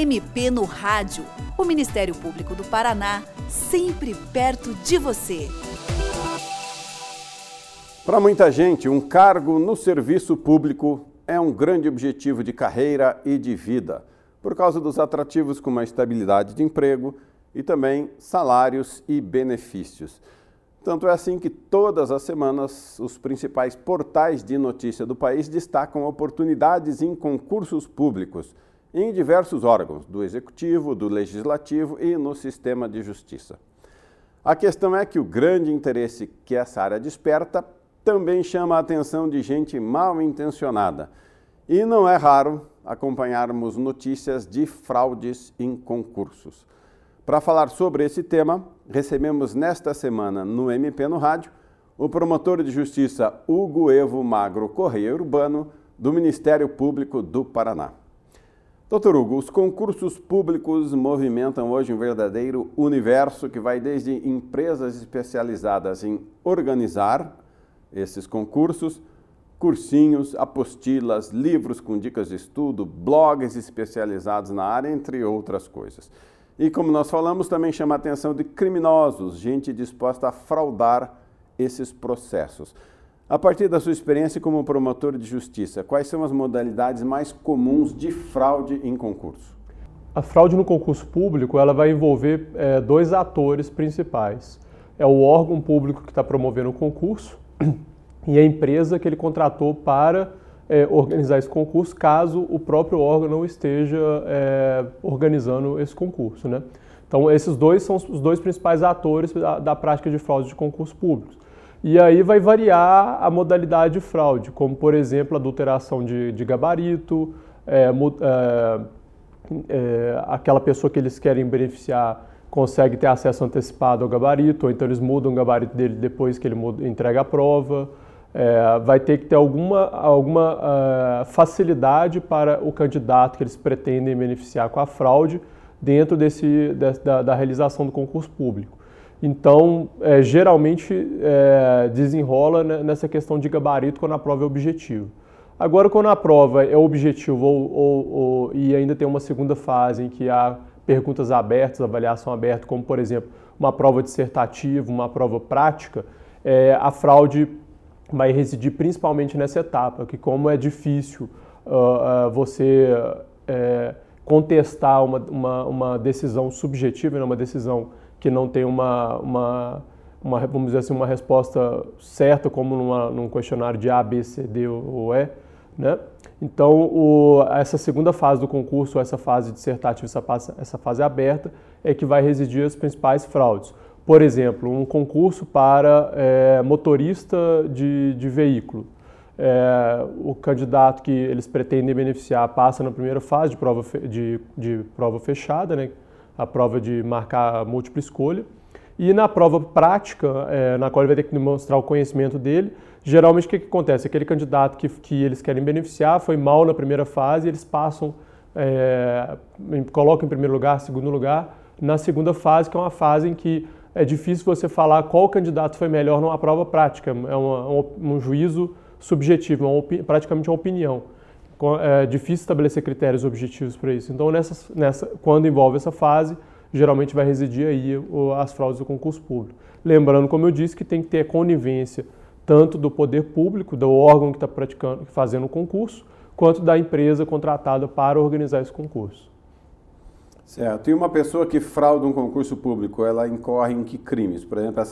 MP no Rádio. O Ministério Público do Paraná, sempre perto de você. Para muita gente, um cargo no serviço público é um grande objetivo de carreira e de vida, por causa dos atrativos como a estabilidade de emprego e também salários e benefícios. Tanto é assim que todas as semanas os principais portais de notícia do país destacam oportunidades em concursos públicos em diversos órgãos, do executivo, do legislativo e no sistema de justiça. A questão é que o grande interesse que essa área desperta também chama a atenção de gente mal intencionada. E não é raro acompanharmos notícias de fraudes em concursos. Para falar sobre esse tema, recebemos nesta semana no MP no Rádio o promotor de justiça Hugo Evo Magro Correia Urbano, do Ministério Público do Paraná. Doutor Hugo, os concursos públicos movimentam hoje um verdadeiro universo que vai desde empresas especializadas em organizar esses concursos, cursinhos, apostilas, livros com dicas de estudo, blogs especializados na área, entre outras coisas. E como nós falamos, também chama a atenção de criminosos, gente disposta a fraudar esses processos. A partir da sua experiência como promotor de justiça, quais são as modalidades mais comuns de fraude em concurso? A fraude no concurso público ela vai envolver é, dois atores principais. É o órgão público que está promovendo o concurso e a empresa que ele contratou para é, organizar esse concurso, caso o próprio órgão não esteja é, organizando esse concurso. Né? Então, esses dois são os dois principais atores da, da, prática de fraude de concursos públicos. E aí vai variar a modalidade de fraude, como, por exemplo, adulteração de, de gabarito, é, é, é, aquela pessoa que eles querem beneficiar consegue ter acesso antecipado ao gabarito, ou então eles mudam o gabarito dele depois que ele muda, entrega a prova. É, vai ter que ter alguma, alguma uh, facilidade para o candidato que eles pretendem beneficiar com a fraude dentro desse, de, da, da, realização do concurso público. Então, é, geralmente é, desenrola nessa questão de gabarito quando a prova é objetivo. Agora, quando a prova é objetivo ou, ou, ou, e ainda tem uma segunda fase em que há perguntas abertas, avaliação aberta, como por exemplo uma prova dissertativa, uma prova prática, é, a fraude vai residir principalmente nessa etapa, que como é difícil uh, uh, você uh, contestar uma, uma, uma, decisão subjetiva, né, uma decisão que não tem uma, uma, uma, vamos dizer assim, uma resposta certa, como numa, num questionário de A, B, C, D ou E, né? Então, o, essa segunda fase do concurso, essa fase dissertativa, essa, essa fase aberta, é que vai residir as principais fraudes. Por exemplo, um concurso para é, motorista de, de veículo. É, o candidato que eles pretendem beneficiar passa na primeira fase de prova, de, de prova fechada, né? A prova de marcar múltipla escolha. E na prova prática, é, na qual ele vai ter que demonstrar o conhecimento dele, geralmente o que, que acontece? Aquele candidato que, que eles querem beneficiar foi mal na primeira fase, eles passam, é, colocam em primeiro lugar, segundo lugar, na segunda fase, que é uma fase em que é difícil você falar qual candidato foi melhor numa prova prática, é uma, um, um juízo subjetivo, praticamente uma opinião. É difícil estabelecer critérios objetivos para isso. Então, nessa, nessa, quando envolve essa fase, geralmente vai residir aí as fraudes do concurso público. Lembrando, como eu disse, que tem que ter conivência tanto do poder público, do órgão que está praticando, fazendo o concurso, quanto da empresa contratada para organizar esse concurso. Certo. E uma pessoa que frauda um concurso público, ela incorre em que crimes? Por exemplo,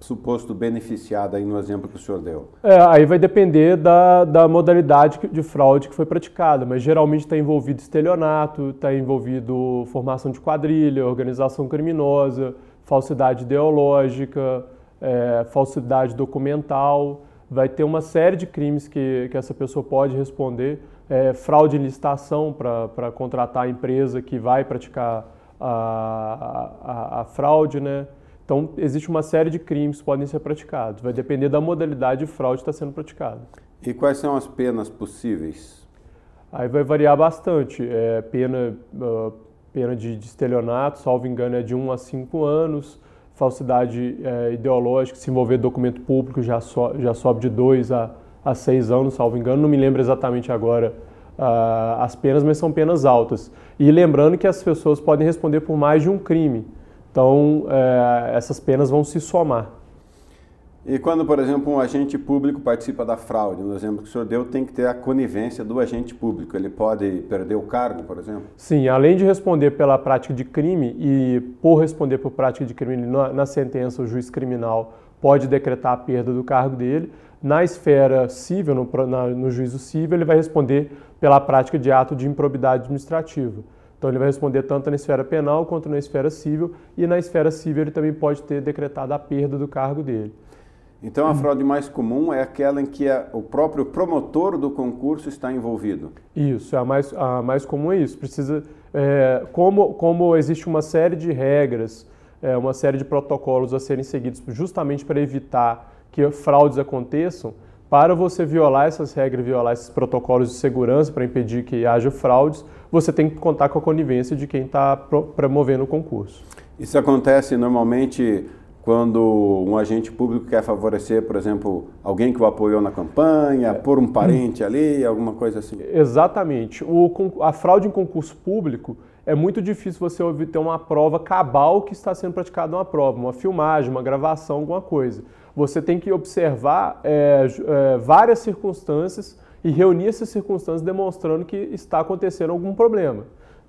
suposto beneficiada aí no exemplo que o senhor deu? É, aí vai depender da, da modalidade de fraude que foi praticada, mas geralmente está envolvido estelionato, está envolvido formação de quadrilha, organização criminosa, falsidade ideológica, é, falsidade documental. Vai ter uma série de crimes que, que essa pessoa pode responder é, fraude em licitação para contratar a empresa que vai praticar a, a, a, fraude, né? Então, existe uma série de crimes que podem ser praticados. Vai depender da modalidade de fraude que está sendo praticada. E quais são as penas possíveis? Aí vai variar bastante. É, pena, uh, pena de, de estelionato, salvo engano, é de 1 a 5 anos. Falsidade é, ideológica, se envolver documento público, já, so, já sobe de 2 a a seis anos, salvo engano, não me lembro exatamente agora uh, as penas, mas são penas altas. E lembrando que as pessoas podem responder por mais de um crime. Então, uh, essas penas vão se somar. E quando, por exemplo, um agente público participa da fraude, no exemplo que o senhor deu, tem que ter a conivência do agente público. Ele pode perder o cargo, por exemplo? Sim, além de responder pela prática de crime e por responder por prática de crime na, na sentença, o juiz criminal pode decretar a perda do cargo dele. Na esfera civil, no, na, no juízo civil, ele vai responder pela prática de ato de improbidade administrativa. Então ele vai responder tanto na esfera penal quanto na esfera civil, e na esfera civil ele também pode ter decretado a perda do cargo dele. Então, a fraude mais comum é aquela em que a, o próprio promotor do concurso está envolvido. Isso, a mais, a mais comum é isso. Precisa, é, como, como existe uma série de regras, é, uma série de protocolos a serem seguidos justamente para evitar que fraudes aconteçam, para você violar essas regras, violar esses protocolos de segurança para impedir que haja fraudes, você tem que contar com a conivência de quem está promovendo o concurso. Isso acontece normalmente quando um agente público quer favorecer, por exemplo, alguém que o apoiou na campanha, é. por um parente ali, alguma coisa assim? Exatamente. O, a fraude em concurso público é muito difícil você obter uma prova cabal que está sendo praticada uma prova, uma filmagem, uma gravação, alguma coisa. Você tem que observar é, é, várias circunstâncias e reunir essas circunstâncias demonstrando que está acontecendo algum problema.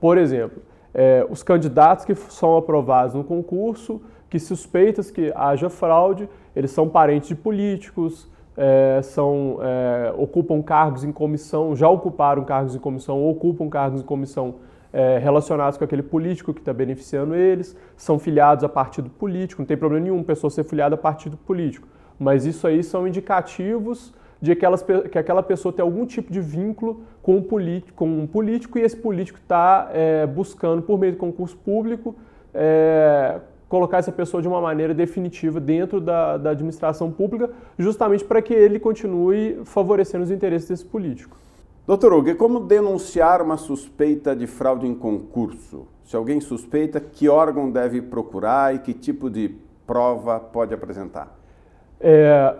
Por exemplo, é, os candidatos que são aprovados no concurso que suspeitas que haja fraude, eles são parentes de políticos, é, são, é, ocupam cargos em comissão, já ocuparam cargos em comissão ocupam cargos em comissão é, relacionados com aquele político que está beneficiando eles, são filiados a partido político, não tem problema nenhum pessoa ser filiada a partido político, mas isso aí são indicativos de aquelas, que aquela pessoa tem algum tipo de vínculo com um político, com um político e esse político está é, buscando, por meio de concurso público, é, colocar essa pessoa de uma maneira definitiva dentro da, da administração pública, justamente para que ele continue favorecendo os interesses desse político. Doutor Hugo, como denunciar uma suspeita de fraude em concurso? Se alguém suspeita, que órgão deve procurar e que tipo de prova pode apresentar? É,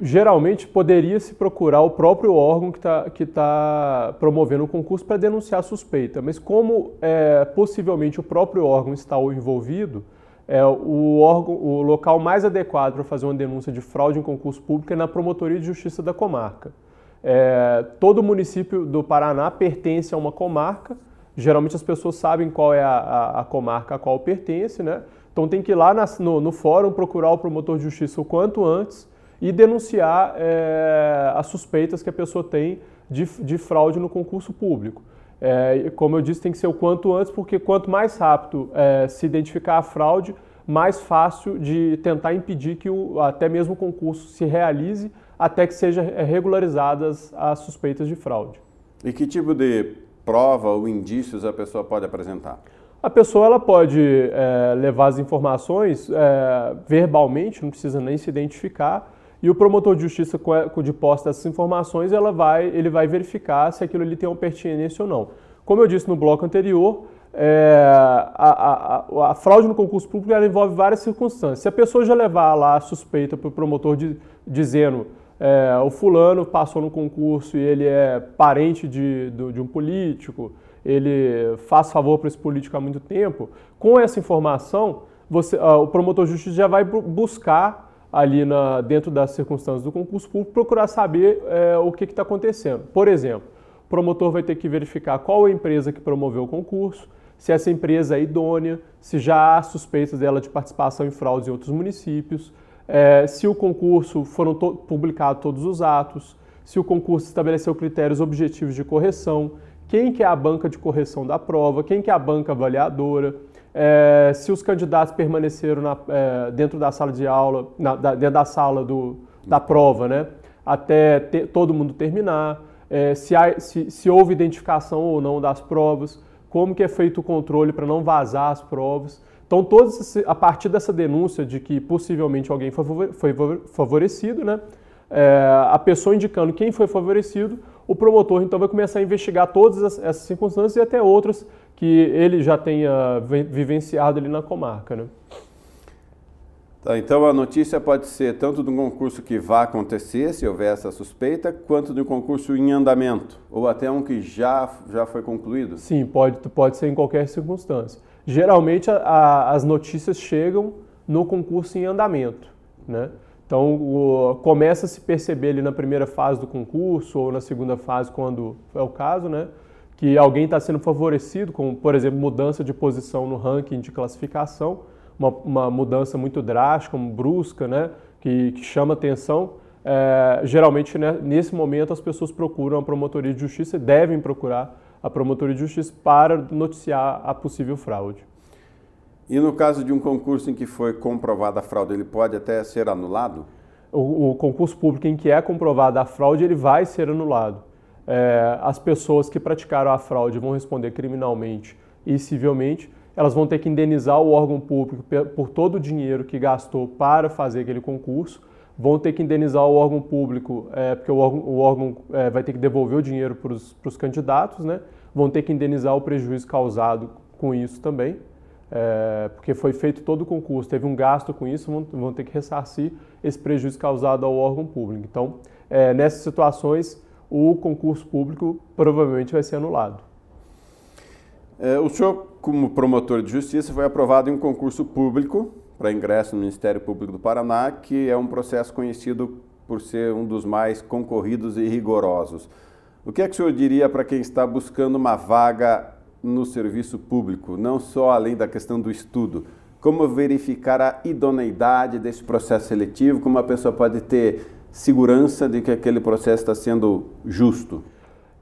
geralmente poderia se procurar o próprio órgão que está que tá promovendo o concurso para denunciar a suspeita, mas como é, possivelmente o próprio órgão está envolvido, é, o, órgão, o local mais adequado para fazer uma denúncia de fraude em concurso público é na Promotoria de Justiça da comarca. É, todo município do Paraná pertence a uma comarca, geralmente as pessoas sabem qual é a, a, a comarca a qual pertence, né? Então tem que ir lá na, no, no, fórum procurar o promotor de justiça o quanto antes e denunciar é, as suspeitas que a pessoa tem de, de fraude no concurso público. É, como eu disse, tem que ser o quanto antes, porque quanto mais rápido é, se identificar a fraude, mais fácil de tentar impedir que o, até mesmo o concurso se realize até que sejam é, regularizadas as suspeitas de fraude. E que tipo de prova ou indícios a pessoa pode apresentar? A pessoa ela pode é, levar as informações é, verbalmente, não precisa nem se identificar, e o promotor de justiça, de posse dessas informações, ela vai, ele vai verificar se aquilo ali tem uma pertinência ou não. Como eu disse no bloco anterior, é, a, a, a, fraude no concurso público envolve várias circunstâncias. Se a pessoa já levar lá a suspeita para o promotor de, dizendo é, o fulano passou no concurso e ele é parente de, de, de um político, ele faz favor para esse político há muito tempo, com essa informação, você, uh, o promotor de justiça já vai buscar ali na, dentro das circunstâncias do concurso público, procurar saber é, o que está acontecendo. Por exemplo, o promotor vai ter que verificar qual é a empresa que promoveu o concurso, se essa empresa é idônea, se já há suspeitas dela de participação em fraudes em outros municípios, é, se o concurso foram to publicados todos os atos, se o concurso estabeleceu critérios objetivos de correção, quem que é a banca de correção da prova, quem que é a banca avaliadora, é, se os candidatos permaneceram na, é, dentro da sala de aula, na, da, dentro da sala do, da prova, né, até todo mundo terminar, é, se, há, se, se, houve identificação ou não das provas, como que é feito o controle para não vazar as provas. Então, todos, a partir dessa denúncia de que possivelmente alguém foi, favorecido, né, é, a pessoa indicando quem foi favorecido, o promotor então vai começar a investigar todas essas circunstâncias e até outras que ele já tenha vivenciado ali na comarca. Né? Tá, então a notícia pode ser tanto de um concurso que vai acontecer, se houver essa suspeita, quanto de um concurso em andamento, ou até um que já, já foi concluído? Sim, pode, pode ser em qualquer circunstância. Geralmente a, a, as notícias chegam no concurso em andamento. Né? Então o, começa a se perceber ali na primeira fase do concurso ou na segunda fase, quando é o caso, né? que alguém está sendo favorecido com, por exemplo, mudança de posição no ranking de classificação uma, uma mudança muito drástica, brusca, né, que, que chama atenção, é, geralmente né, nesse momento as pessoas procuram a promotoria de justiça e devem procurar a promotoria de justiça para noticiar a possível fraude. E no caso de um concurso em que foi comprovada a fraude, ele pode até ser anulado? O, o concurso público em que é comprovada a fraude, ele vai ser anulado. É, as pessoas que praticaram a fraude vão responder criminalmente e civilmente, elas vão ter que indenizar o órgão público por todo o dinheiro que gastou para fazer aquele concurso, vão ter que indenizar o órgão público, é, porque o órgão, o órgão é, vai ter que devolver o dinheiro para os candidatos, né? Vão ter que indenizar o prejuízo causado com isso também, é, porque foi feito todo o concurso, teve um gasto com isso, vão, vão ter que ressarcir esse prejuízo causado ao órgão público. Então, é, nessas situações, o concurso público provavelmente vai ser anulado. É, o senhor, como promotor de justiça, foi aprovado em um concurso público para ingresso no Ministério Público do Paraná, que é um processo conhecido por ser um dos mais concorridos e rigorosos. O que é que o senhor diria para quem está buscando uma vaga no serviço público, não só além da questão do estudo? Como verificar a idoneidade desse processo seletivo? Como a pessoa pode ter segurança de que aquele processo está sendo justo?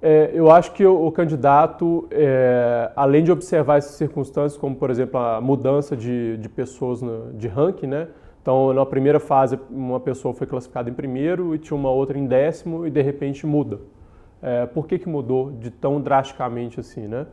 É, eu acho que o, candidato, é, além de observar essas circunstâncias, como por exemplo a mudança de, de pessoas no, de ranking, né? Então, na primeira fase, uma pessoa foi classificada em primeiro e tinha uma outra em décimo e de repente muda. É, por que, que mudou de tão drasticamente assim, né?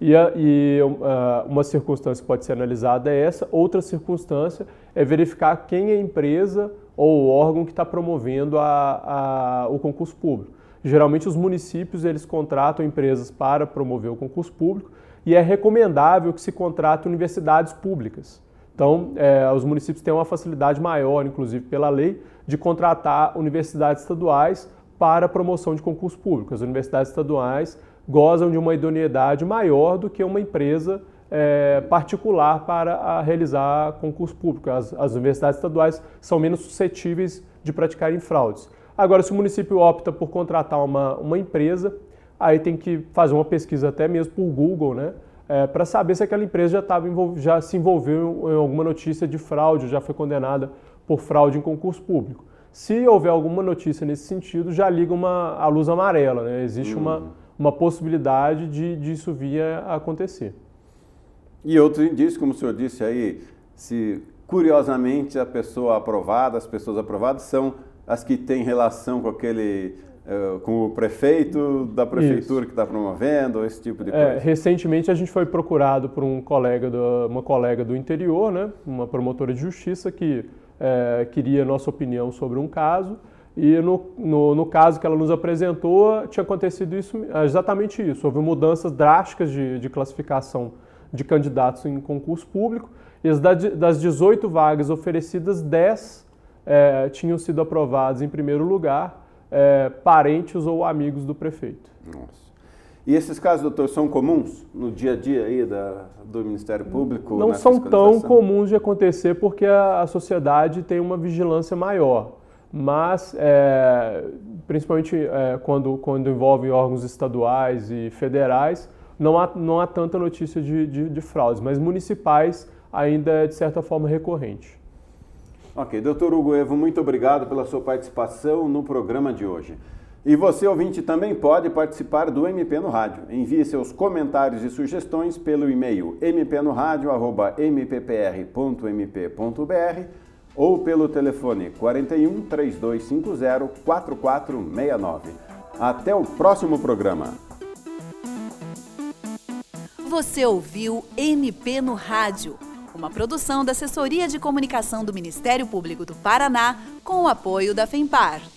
E, e uh, uma circunstância que pode ser analisada é essa, outra circunstância é verificar quem é a empresa ou o órgão que está promovendo a, a, o concurso público. Geralmente os municípios eles contratam empresas para promover o concurso público e é recomendável que se contrate universidades públicas. Então, é, os municípios têm uma facilidade maior, inclusive pela lei, de contratar universidades estaduais para promoção de concurso público. As universidades estaduais gozam de uma idoneidade maior do que uma empresa é, particular para realizar concurso público. As, as universidades estaduais são menos suscetíveis de praticarem fraudes. Agora, se o município opta por contratar uma, uma empresa, aí tem que fazer uma pesquisa até mesmo por Google, né? É, para saber se aquela empresa já, tava já se envolveu em alguma notícia de fraude, já foi condenada por fraude em concurso público. Se houver alguma notícia nesse sentido, já liga uma, a luz amarela, né? Existe uma, hum. uma possibilidade de disso vir a acontecer. E outro indício, como o senhor disse aí, se curiosamente a pessoa aprovada, as pessoas aprovadas são as que têm relação com aquele uh, com o prefeito da prefeitura Isso. que está promovendo, esse tipo de é, coisa? É, recentemente a gente foi procurado por um colega do, uma colega do interior, né, uma promotora de justiça que é, queria nossa opinião sobre um caso. E no, no, no, caso que ela nos apresentou, tinha acontecido isso, exatamente isso. Houve mudanças drásticas de, de classificação de candidatos em concurso público. E das 18 vagas oferecidas, 10 é, tinham sido aprovados em primeiro lugar é, parentes ou amigos do prefeito. Nossa. E esses casos, doutor, são comuns no dia a dia aí da, do Ministério Público? Não são tão comuns de acontecer porque a, a sociedade tem uma vigilância maior. Mas, é, principalmente é, quando, quando envolve órgãos estaduais e federais, não há, não há tanta notícia de, de, de fraudes, mas municipais ainda é, de certa forma, recorrente. Ok, doutor Hugo Evo, muito obrigado pela sua participação no programa de hoje. E você, ouvinte, também pode participar do MP no Rádio. Envie seus comentários e sugestões pelo e-mail mpnoradio.mppr.mp.br ou pelo telefone 41 3250 4469. Até o próximo programa. Você ouviu MP no Rádio uma produção da Assessoria de Comunicação do Ministério Público do Paraná, com o apoio da FEMPAR.